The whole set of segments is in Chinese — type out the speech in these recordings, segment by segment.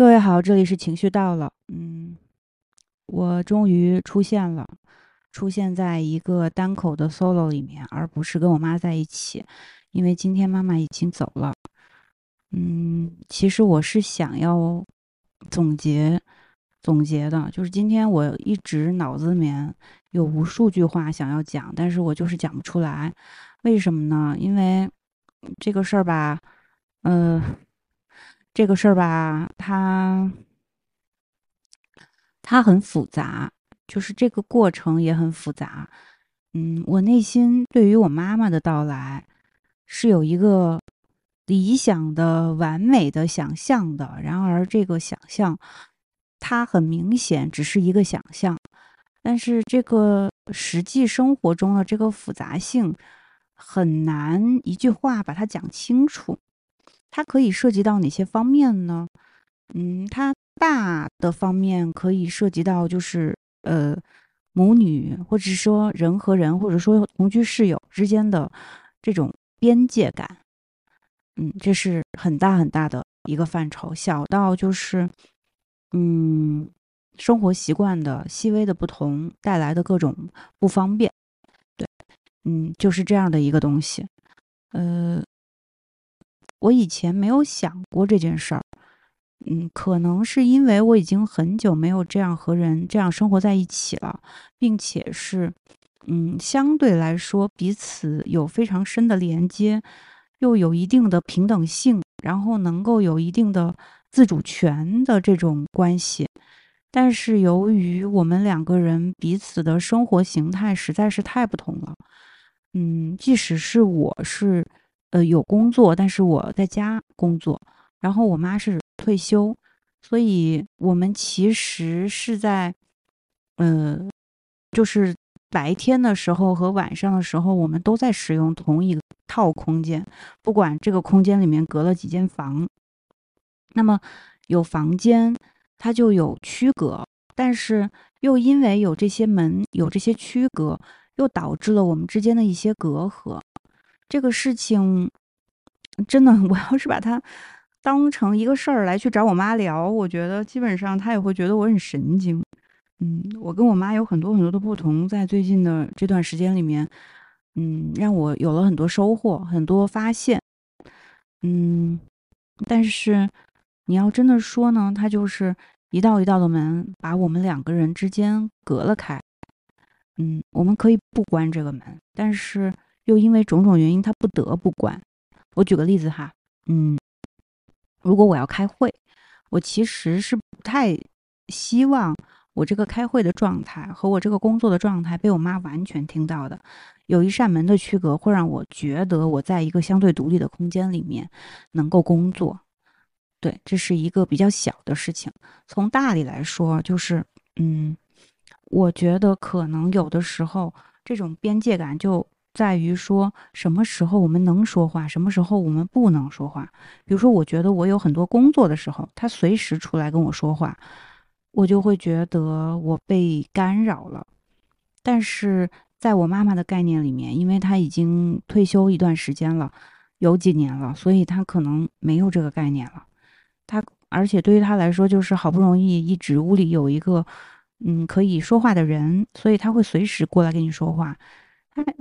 各位好，这里是情绪到了。嗯，我终于出现了，出现在一个单口的 solo 里面，而不是跟我妈在一起，因为今天妈妈已经走了。嗯，其实我是想要总结总结的，就是今天我一直脑子里面有无数句话想要讲，但是我就是讲不出来。为什么呢？因为这个事儿吧，嗯。这个事儿吧，它它很复杂，就是这个过程也很复杂。嗯，我内心对于我妈妈的到来是有一个理想的、完美的想象的。然而，这个想象它很明显只是一个想象，但是这个实际生活中的这个复杂性很难一句话把它讲清楚。它可以涉及到哪些方面呢？嗯，它大的方面可以涉及到就是呃母女，或者说人和人，或者说同居室友之间的这种边界感。嗯，这是很大很大的一个范畴。小到就是嗯生活习惯的细微的不同带来的各种不方便。对，嗯，就是这样的一个东西。呃。我以前没有想过这件事儿，嗯，可能是因为我已经很久没有这样和人这样生活在一起了，并且是，嗯，相对来说彼此有非常深的连接，又有一定的平等性，然后能够有一定的自主权的这种关系。但是由于我们两个人彼此的生活形态实在是太不同了，嗯，即使是我是。呃，有工作，但是我在家工作，然后我妈是退休，所以我们其实是在，呃，就是白天的时候和晚上的时候，我们都在使用同一套空间，不管这个空间里面隔了几间房，那么有房间，它就有区隔，但是又因为有这些门，有这些区隔，又导致了我们之间的一些隔阂。这个事情真的，我要是把它当成一个事儿来去找我妈聊，我觉得基本上她也会觉得我很神经。嗯，我跟我妈有很多很多的不同，在最近的这段时间里面，嗯，让我有了很多收获，很多发现。嗯，但是你要真的说呢，它就是一道一道的门，把我们两个人之间隔了开。嗯，我们可以不关这个门，但是。又因为种种原因，他不得不关。我举个例子哈，嗯，如果我要开会，我其实是不太希望我这个开会的状态和我这个工作的状态被我妈完全听到的。有一扇门的区隔，会让我觉得我在一个相对独立的空间里面能够工作。对，这是一个比较小的事情。从大里来说，就是，嗯，我觉得可能有的时候这种边界感就。在于说什么时候我们能说话，什么时候我们不能说话。比如说，我觉得我有很多工作的时候，他随时出来跟我说话，我就会觉得我被干扰了。但是在我妈妈的概念里面，因为她已经退休一段时间了，有几年了，所以她可能没有这个概念了。她而且对于她来说，就是好不容易一直屋里有一个嗯可以说话的人，所以他会随时过来跟你说话。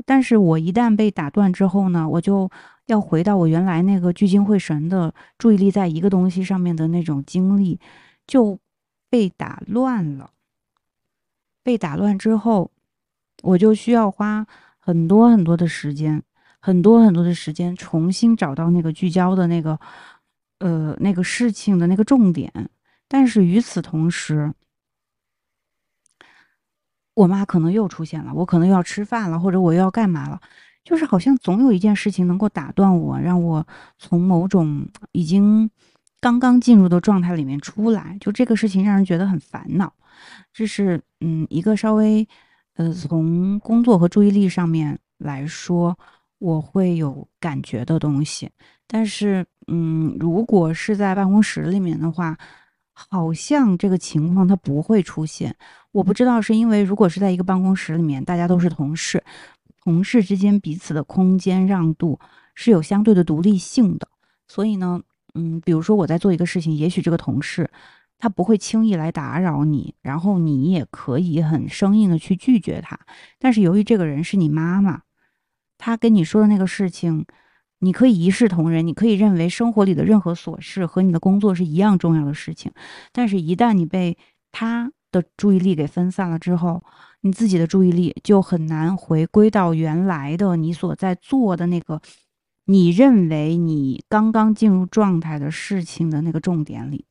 但是我一旦被打断之后呢，我就要回到我原来那个聚精会神的注意力在一个东西上面的那种精力，就被打乱了。被打乱之后，我就需要花很多很多的时间，很多很多的时间重新找到那个聚焦的那个，呃，那个事情的那个重点。但是与此同时，我妈可能又出现了，我可能要吃饭了，或者我又要干嘛了，就是好像总有一件事情能够打断我，让我从某种已经刚刚进入的状态里面出来。就这个事情让人觉得很烦恼。这是嗯一个稍微呃从工作和注意力上面来说，我会有感觉的东西。但是嗯，如果是在办公室里面的话，好像这个情况它不会出现。我不知道是因为，如果是在一个办公室里面，大家都是同事，同事之间彼此的空间让度是有相对的独立性的，所以呢，嗯，比如说我在做一个事情，也许这个同事他不会轻易来打扰你，然后你也可以很生硬的去拒绝他。但是由于这个人是你妈妈，他跟你说的那个事情，你可以一视同仁，你可以认为生活里的任何琐事和你的工作是一样重要的事情。但是，一旦你被他的注意力给分散了之后，你自己的注意力就很难回归到原来的你所在做的那个。你认为你刚刚进入状态的事情的那个重点里，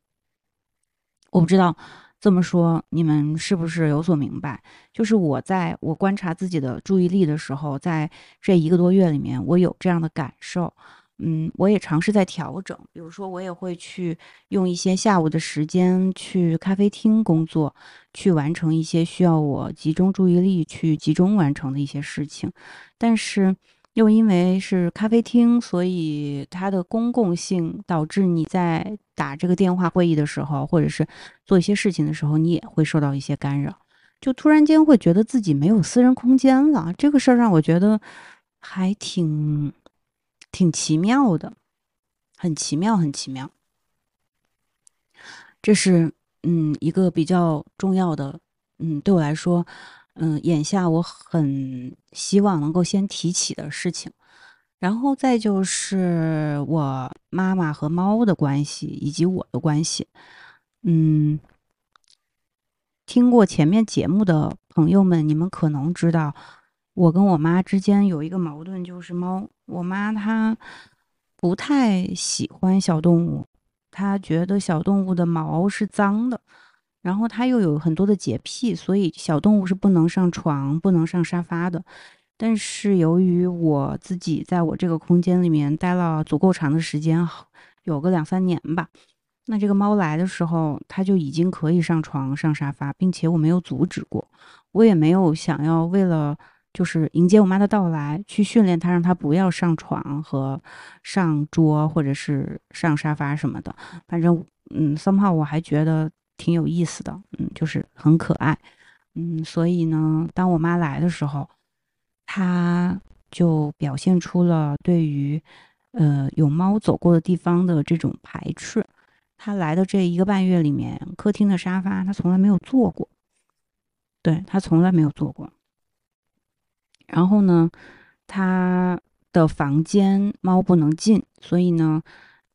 我不知道这么说你们是不是有所明白？就是我在我观察自己的注意力的时候，在这一个多月里面，我有这样的感受。嗯，我也尝试在调整，比如说我也会去用一些下午的时间去咖啡厅工作，去完成一些需要我集中注意力去集中完成的一些事情，但是。又因为是咖啡厅，所以它的公共性导致你在打这个电话会议的时候，或者是做一些事情的时候，你也会受到一些干扰，就突然间会觉得自己没有私人空间了。这个事儿让我觉得还挺挺奇妙的，很奇妙，很奇妙。这是嗯一个比较重要的，嗯对我来说。嗯，眼下我很希望能够先提起的事情，然后再就是我妈妈和猫的关系以及我的关系。嗯，听过前面节目的朋友们，你们可能知道，我跟我妈之间有一个矛盾，就是猫。我妈她不太喜欢小动物，她觉得小动物的毛是脏的。然后她又有很多的洁癖，所以小动物是不能上床、不能上沙发的。但是由于我自己在我这个空间里面待了足够长的时间，有个两三年吧，那这个猫来的时候，它就已经可以上床、上沙发，并且我没有阻止过，我也没有想要为了就是迎接我妈的到来去训练它，让它不要上床和上桌或者是上沙发什么的。反正嗯，somehow 我还觉得。挺有意思的，嗯，就是很可爱，嗯，所以呢，当我妈来的时候，她就表现出了对于，呃，有猫走过的地方的这种排斥。他来的这一个半月里面，客厅的沙发他从来没有坐过，对他从来没有坐过。然后呢，他的房间猫不能进，所以呢。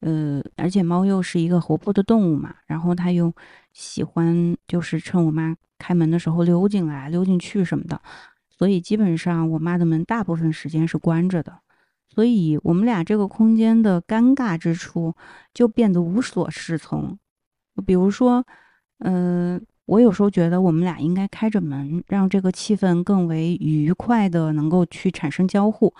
呃，而且猫又是一个活泼的动物嘛，然后它又喜欢就是趁我妈开门的时候溜进来、溜进去什么的，所以基本上我妈的门大部分时间是关着的，所以我们俩这个空间的尴尬之处就变得无所适从。比如说，嗯，我有时候觉得我们俩应该开着门，让这个气氛更为愉快的能够去产生交互，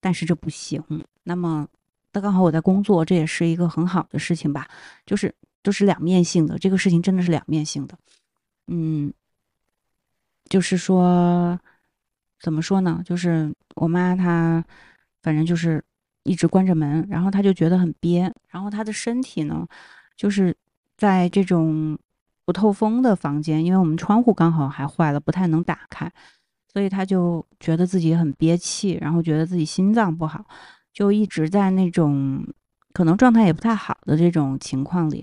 但是这不行。那么。那刚好我在工作，这也是一个很好的事情吧，就是都是两面性的，这个事情真的是两面性的。嗯，就是说，怎么说呢？就是我妈她，反正就是一直关着门，然后她就觉得很憋，然后她的身体呢，就是在这种不透风的房间，因为我们窗户刚好还坏了，不太能打开，所以他就觉得自己很憋气，然后觉得自己心脏不好。就一直在那种可能状态也不太好的这种情况里，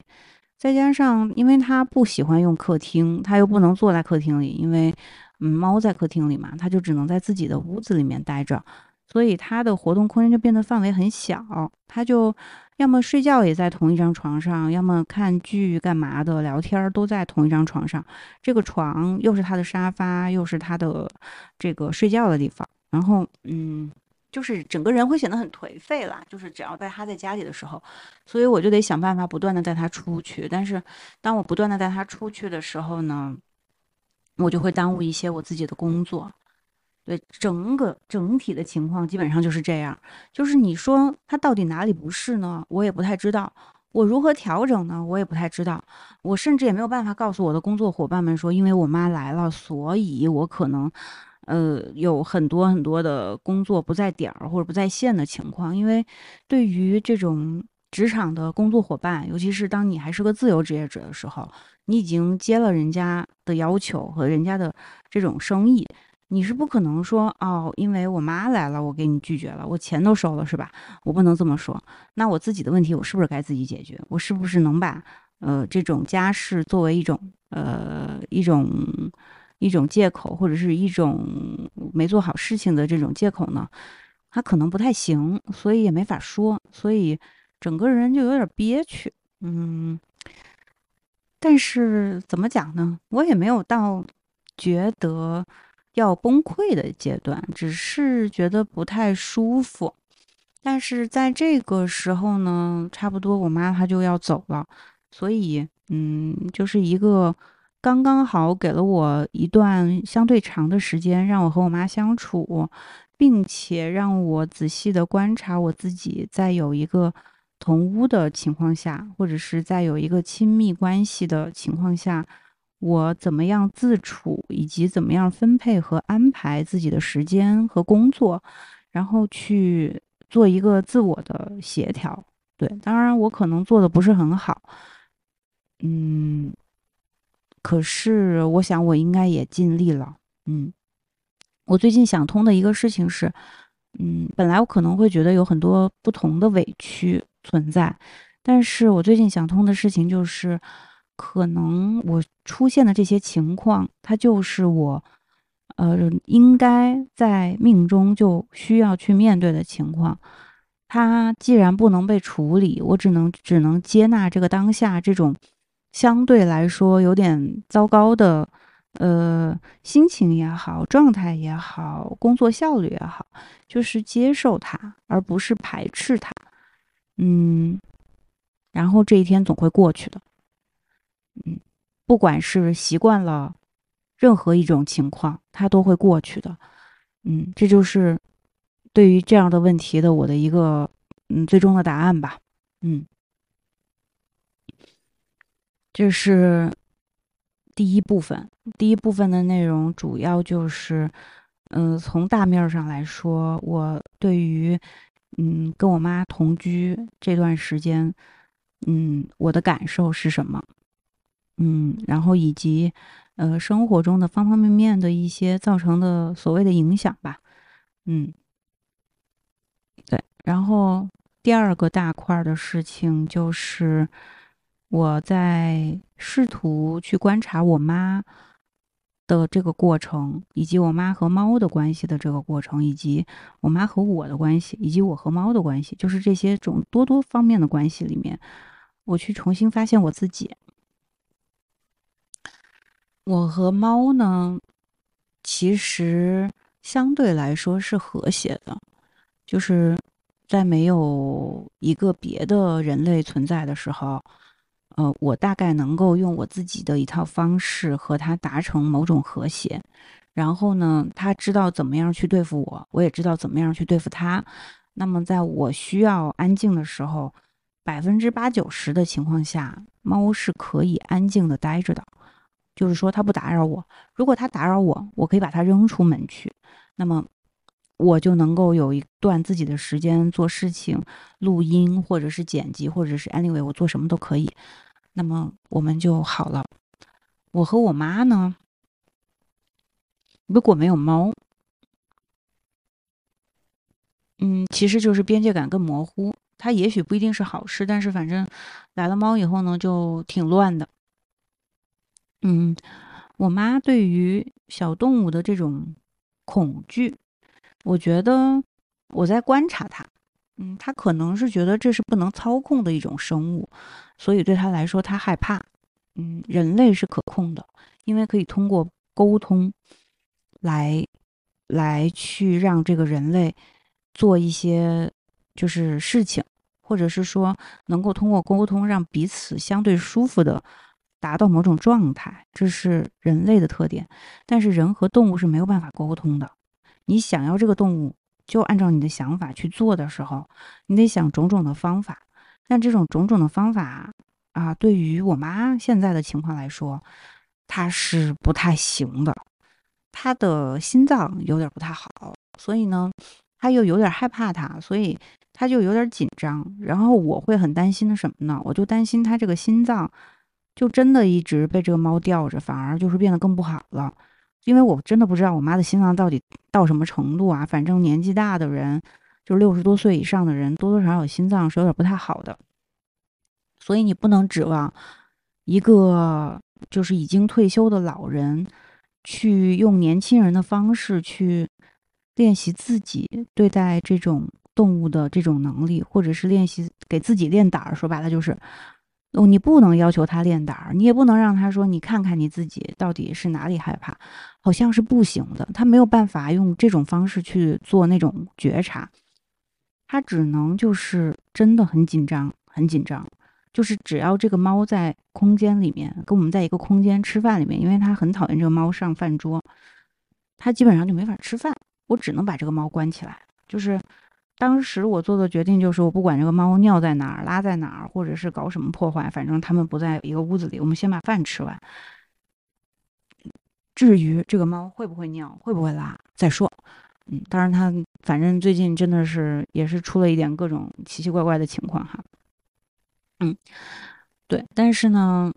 再加上因为他不喜欢用客厅，他又不能坐在客厅里，因为嗯猫在客厅里嘛，他就只能在自己的屋子里面待着，所以他的活动空间就变得范围很小。他就要么睡觉也在同一张床上，要么看剧干嘛的聊天都在同一张床上。这个床又是他的沙发，又是他的这个睡觉的地方。然后嗯。就是整个人会显得很颓废啦，就是只要在他在家里的时候，所以我就得想办法不断的带他出去。但是当我不断的带他出去的时候呢，我就会耽误一些我自己的工作。对，整个整体的情况基本上就是这样。就是你说他到底哪里不是呢？我也不太知道。我如何调整呢？我也不太知道。我甚至也没有办法告诉我的工作伙伴们说，因为我妈来了，所以我可能。呃，有很多很多的工作不在点儿或者不在线的情况，因为对于这种职场的工作伙伴，尤其是当你还是个自由职业者的时候，你已经接了人家的要求和人家的这种生意，你是不可能说哦，因为我妈来了，我给你拒绝了，我钱都收了，是吧？我不能这么说。那我自己的问题，我是不是该自己解决？我是不是能把呃这种家事作为一种呃一种一种借口，或者是一种没做好事情的这种借口呢？他可能不太行，所以也没法说，所以整个人就有点憋屈。嗯，但是怎么讲呢？我也没有到觉得。要崩溃的阶段，只是觉得不太舒服。但是在这个时候呢，差不多我妈她就要走了，所以，嗯，就是一个刚刚好给了我一段相对长的时间，让我和我妈相处，并且让我仔细的观察我自己，在有一个同屋的情况下，或者是在有一个亲密关系的情况下。我怎么样自处，以及怎么样分配和安排自己的时间和工作，然后去做一个自我的协调。对，当然我可能做的不是很好，嗯，可是我想我应该也尽力了。嗯，我最近想通的一个事情是，嗯，本来我可能会觉得有很多不同的委屈存在，但是我最近想通的事情就是。可能我出现的这些情况，它就是我，呃，应该在命中就需要去面对的情况。它既然不能被处理，我只能只能接纳这个当下这种相对来说有点糟糕的，呃，心情也好，状态也好，工作效率也好，就是接受它，而不是排斥它。嗯，然后这一天总会过去的。嗯，不管是习惯了任何一种情况，它都会过去的。嗯，这就是对于这样的问题的我的一个嗯最终的答案吧。嗯，这是第一部分。第一部分的内容主要就是，嗯，从大面上来说，我对于嗯跟我妈同居这段时间，嗯，我的感受是什么？嗯，然后以及，呃，生活中的方方面面的一些造成的所谓的影响吧，嗯，对。然后第二个大块的事情就是我在试图去观察我妈的这个过程，以及我妈和猫的关系的这个过程，以及我妈和我的关系，以及我和猫的关系，就是这些种多多方面的关系里面，我去重新发现我自己。我和猫呢，其实相对来说是和谐的，就是在没有一个别的人类存在的时候，呃，我大概能够用我自己的一套方式和它达成某种和谐，然后呢，它知道怎么样去对付我，我也知道怎么样去对付它。那么，在我需要安静的时候，百分之八九十的情况下，猫是可以安静的待着的。就是说，他不打扰我。如果他打扰我，我可以把他扔出门去。那么，我就能够有一段自己的时间做事情、录音，或者是剪辑，或者是 anyway，我做什么都可以。那么我们就好了。我和我妈呢，如果没有猫，嗯，其实就是边界感更模糊。它也许不一定是好事，但是反正来了猫以后呢，就挺乱的。嗯，我妈对于小动物的这种恐惧，我觉得我在观察她。嗯，她可能是觉得这是不能操控的一种生物，所以对她来说，她害怕。嗯，人类是可控的，因为可以通过沟通来来去让这个人类做一些就是事情，或者是说能够通过沟通让彼此相对舒服的。达到某种状态，这是人类的特点。但是人和动物是没有办法沟通的。你想要这个动物就按照你的想法去做的时候，你得想种种的方法。但这种种种的方法啊，对于我妈现在的情况来说，她是不太行的。她的心脏有点不太好，所以呢，她又有点害怕它，所以她就有点紧张。然后我会很担心的什么呢？我就担心她这个心脏。就真的一直被这个猫吊着，反而就是变得更不好了。因为我真的不知道我妈的心脏到底到什么程度啊。反正年纪大的人，就是六十多岁以上的人，多多少少心脏是有点不太好的。所以你不能指望一个就是已经退休的老人去用年轻人的方式去练习自己对待这种动物的这种能力，或者是练习给自己练胆儿。说白了就是。哦，你不能要求他练胆儿，你也不能让他说你看看你自己到底是哪里害怕，好像是不行的。他没有办法用这种方式去做那种觉察，他只能就是真的很紧张，很紧张。就是只要这个猫在空间里面跟我们在一个空间吃饭里面，因为他很讨厌这个猫上饭桌，他基本上就没法吃饭。我只能把这个猫关起来，就是。当时我做的决定就是，我不管这个猫尿在哪儿、拉在哪儿，或者是搞什么破坏，反正他们不在一个屋子里，我们先把饭吃完。至于这个猫会不会尿、会不会拉再说。嗯，当然它反正最近真的是也是出了一点各种奇奇怪怪的情况哈。嗯，对，但是呢，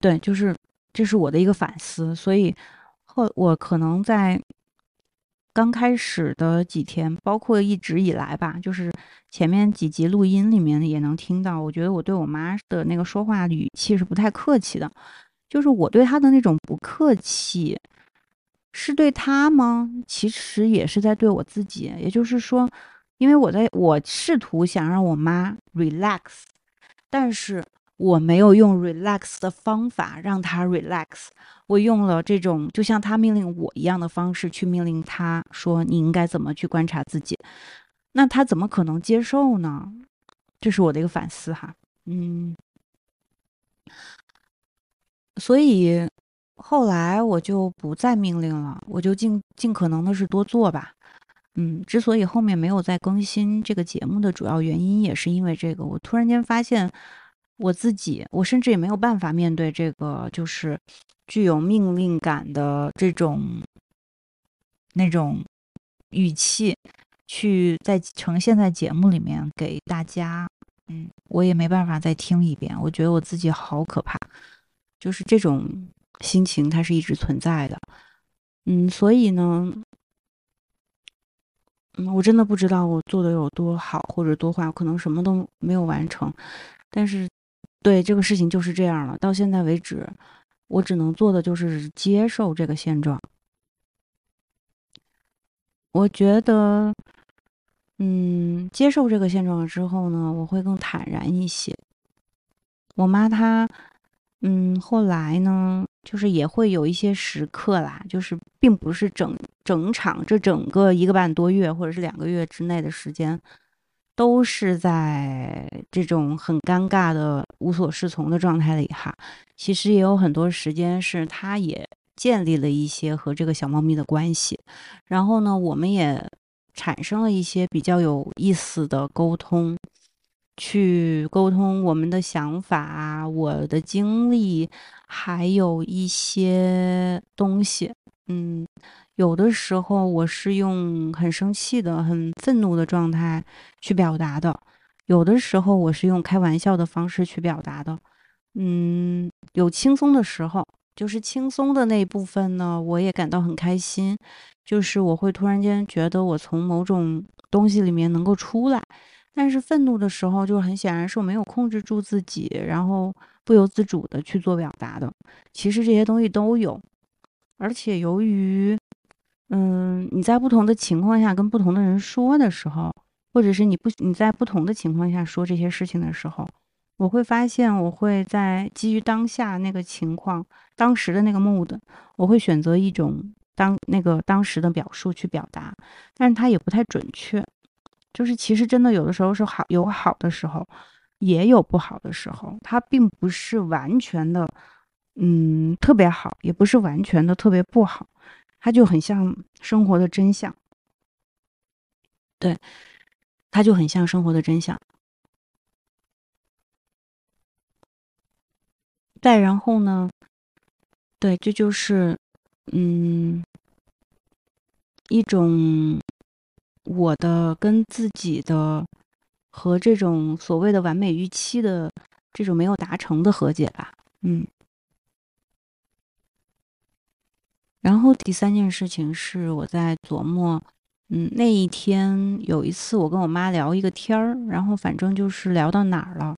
对，就是这是我的一个反思，所以后我可能在。刚开始的几天，包括一直以来吧，就是前面几集录音里面也能听到。我觉得我对我妈的那个说话语气是不太客气的，就是我对她的那种不客气，是对她吗？其实也是在对我自己。也就是说，因为我在我试图想让我妈 relax，但是。我没有用 relax 的方法让他 relax，我用了这种就像他命令我一样的方式去命令他说你应该怎么去观察自己，那他怎么可能接受呢？这是我的一个反思哈，嗯，所以后来我就不再命令了，我就尽尽可能的是多做吧，嗯，之所以后面没有再更新这个节目的主要原因也是因为这个，我突然间发现。我自己，我甚至也没有办法面对这个，就是具有命令感的这种那种语气，去在呈现在节目里面给大家。嗯，我也没办法再听一遍，我觉得我自己好可怕，就是这种心情它是一直存在的。嗯，所以呢，嗯，我真的不知道我做的有多好或者多坏，我可能什么都没有完成，但是。对这个事情就是这样了。到现在为止，我只能做的就是接受这个现状。我觉得，嗯，接受这个现状之后呢，我会更坦然一些。我妈她，嗯，后来呢，就是也会有一些时刻啦，就是并不是整整场这整个一个半多月或者是两个月之内的时间。都是在这种很尴尬的无所适从的状态里哈，其实也有很多时间是他也建立了一些和这个小猫咪的关系，然后呢，我们也产生了一些比较有意思的沟通，去沟通我们的想法、我的经历，还有一些东西，嗯。有的时候我是用很生气的、很愤怒的状态去表达的，有的时候我是用开玩笑的方式去表达的。嗯，有轻松的时候，就是轻松的那一部分呢，我也感到很开心。就是我会突然间觉得我从某种东西里面能够出来，但是愤怒的时候，就很显然是我没有控制住自己，然后不由自主的去做表达的。其实这些东西都有，而且由于。嗯，你在不同的情况下跟不同的人说的时候，或者是你不你在不同的情况下说这些事情的时候，我会发现我会在基于当下那个情况、当时的那个 mood，我会选择一种当那个当时的表述去表达，但是它也不太准确。就是其实真的有的时候是好有好的时候，也有不好的时候，它并不是完全的嗯特别好，也不是完全的特别不好。它就很像生活的真相，对，它就很像生活的真相。再然后呢，对，这就是嗯，一种我的跟自己的和这种所谓的完美预期的这种没有达成的和解吧，嗯。然后第三件事情是我在琢磨，嗯，那一天有一次我跟我妈聊一个天儿，然后反正就是聊到哪儿了，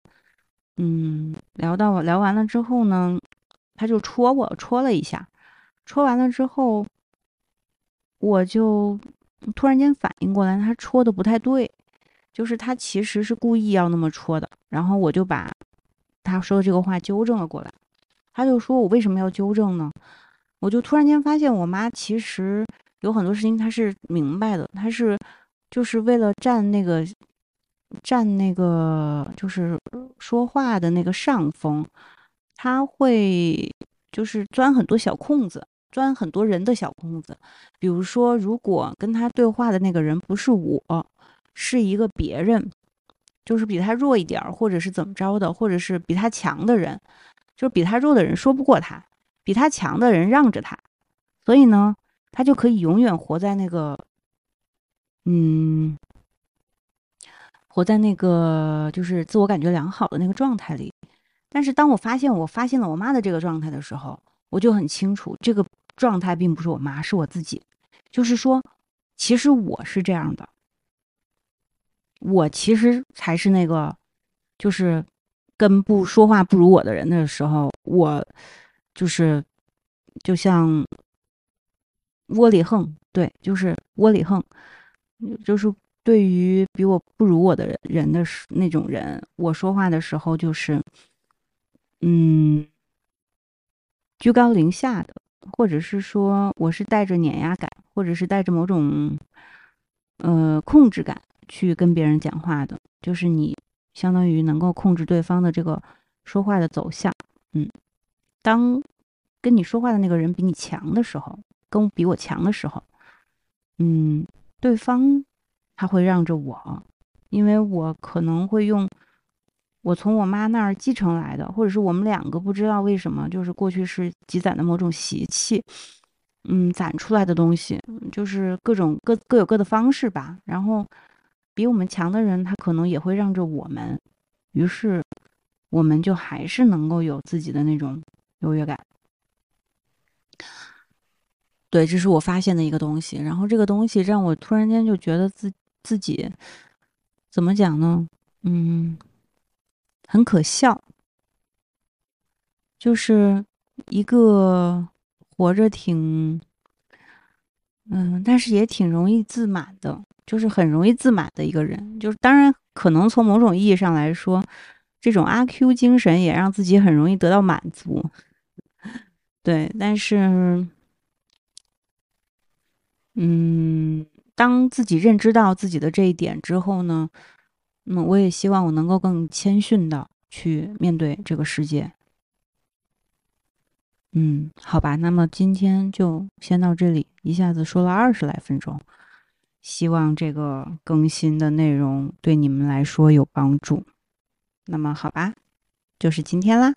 嗯，聊到聊完了之后呢，他就戳我戳了一下，戳完了之后，我就突然间反应过来，他戳的不太对，就是他其实是故意要那么戳的，然后我就把他说的这个话纠正了过来，他就说我为什么要纠正呢？我就突然间发现，我妈其实有很多事情她是明白的，她是就是为了占那个占那个就是说话的那个上风，她会就是钻很多小空子，钻很多人的小空子。比如说，如果跟她对话的那个人不是我，是一个别人，就是比她弱一点，或者是怎么着的，或者是比她强的人，就是比她弱的人说不过她。比他强的人让着他，所以呢，他就可以永远活在那个，嗯，活在那个就是自我感觉良好的那个状态里。但是当我发现我发现了我妈的这个状态的时候，我就很清楚，这个状态并不是我妈，是我自己。就是说，其实我是这样的，我其实才是那个，就是跟不说话不如我的人的时候，我。就是，就像窝里横，对，就是窝里横，就是对于比我不如我的人的那种人，我说话的时候就是，嗯，居高临下的，或者是说我是带着碾压感，或者是带着某种呃控制感去跟别人讲话的，就是你相当于能够控制对方的这个说话的走向，嗯。当跟你说话的那个人比你强的时候，跟比我强的时候，嗯，对方他会让着我，因为我可能会用我从我妈那儿继承来的，或者是我们两个不知道为什么，就是过去是积攒的某种习气，嗯，攒出来的东西，就是各种各各有各的方式吧。然后比我们强的人，他可能也会让着我们，于是我们就还是能够有自己的那种。优越感，对，这是我发现的一个东西。然后这个东西让我突然间就觉得自自己怎么讲呢？嗯，很可笑，就是一个活着挺，嗯，但是也挺容易自满的，就是很容易自满的一个人。就是当然，可能从某种意义上来说，这种阿 Q 精神也让自己很容易得到满足。对，但是，嗯，当自己认知到自己的这一点之后呢，那我也希望我能够更谦逊的去面对这个世界。嗯，好吧，那么今天就先到这里，一下子说了二十来分钟，希望这个更新的内容对你们来说有帮助。那么好吧，就是今天啦。